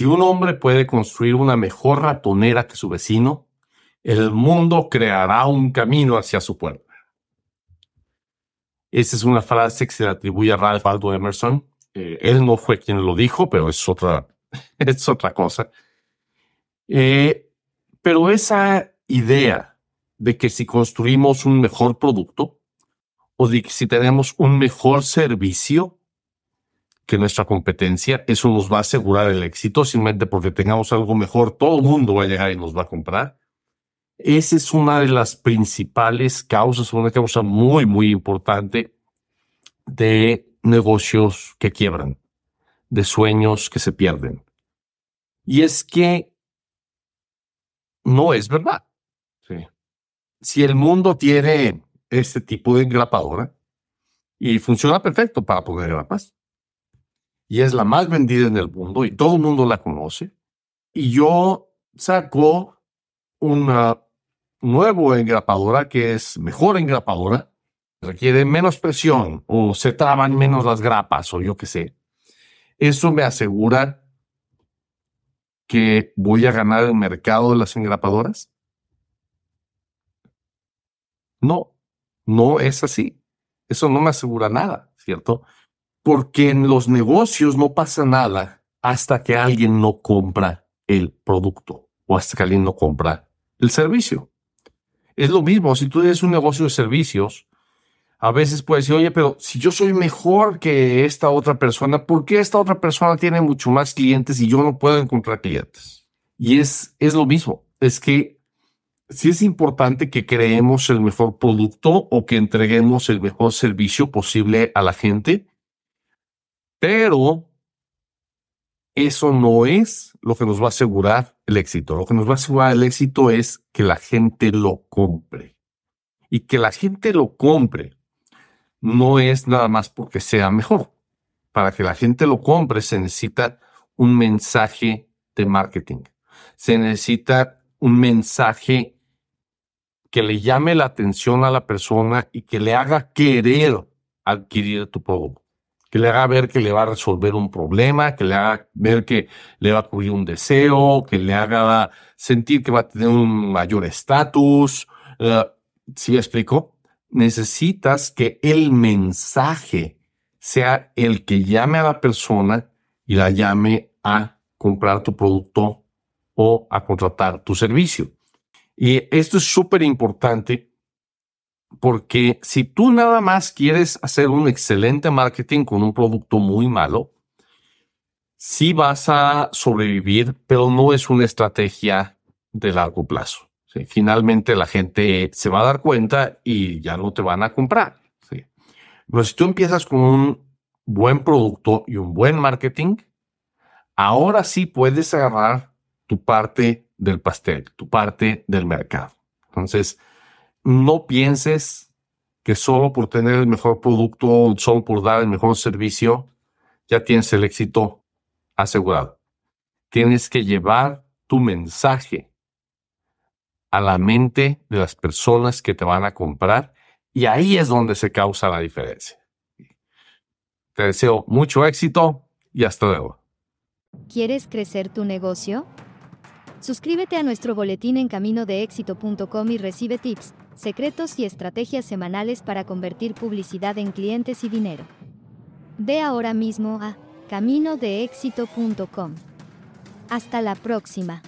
Si un hombre puede construir una mejor ratonera que su vecino, el mundo creará un camino hacia su puerta. Esa es una frase que se le atribuye a Ralph Waldo Emerson. Eh, él no fue quien lo dijo, pero es otra, es otra cosa. Eh, pero esa idea de que si construimos un mejor producto o de que si tenemos un mejor servicio que nuestra competencia, eso nos va a asegurar el éxito simplemente porque tengamos algo mejor, todo el mundo va a llegar y nos va a comprar. Esa es una de las principales causas, una causa muy, muy importante de negocios que quiebran, de sueños que se pierden. Y es que no es verdad. Si el mundo tiene este tipo de engrapadora y funciona perfecto para poner grapas, y es la más vendida en el mundo y todo el mundo la conoce, y yo saco una nuevo engrapadora que es mejor engrapadora, requiere menos presión o se traban menos las grapas o yo qué sé. Eso me asegura que voy a ganar el mercado de las engrapadoras. No, no es así. Eso no me asegura nada, ¿cierto? Porque en los negocios no pasa nada hasta que alguien no compra el producto o hasta que alguien no compra el servicio. Es lo mismo, si tú eres un negocio de servicios, a veces puedes decir, oye, pero si yo soy mejor que esta otra persona, ¿por qué esta otra persona tiene mucho más clientes y yo no puedo encontrar clientes? Y es, es lo mismo, es que sí es importante que creemos el mejor producto o que entreguemos el mejor servicio posible a la gente, pero eso no es lo que nos va a asegurar el éxito. Lo que nos va a asegurar el éxito es que la gente lo compre. Y que la gente lo compre no es nada más porque sea mejor. Para que la gente lo compre se necesita un mensaje de marketing. Se necesita un mensaje que le llame la atención a la persona y que le haga querer adquirir tu producto que le haga ver que le va a resolver un problema, que le haga ver que le va a cubrir un deseo, que le haga sentir que va a tener un mayor estatus. Uh, ¿Sí me explico? Necesitas que el mensaje sea el que llame a la persona y la llame a comprar tu producto o a contratar tu servicio. Y esto es súper importante porque si tú nada más quieres hacer un excelente marketing con un producto muy malo, sí vas a sobrevivir, pero no es una estrategia de largo plazo. Finalmente la gente se va a dar cuenta y ya no te van a comprar. Pero si tú empiezas con un buen producto y un buen marketing, ahora sí puedes agarrar tu parte del pastel, tu parte del mercado. Entonces, no pienses que solo por tener el mejor producto, solo por dar el mejor servicio, ya tienes el éxito asegurado. Tienes que llevar tu mensaje a la mente de las personas que te van a comprar y ahí es donde se causa la diferencia. Te deseo mucho éxito y hasta luego. ¿Quieres crecer tu negocio? Suscríbete a nuestro boletín en caminodeéxito.com y recibe tips secretos y estrategias semanales para convertir publicidad en clientes y dinero. Ve ahora mismo a caminodeexito.com. Hasta la próxima.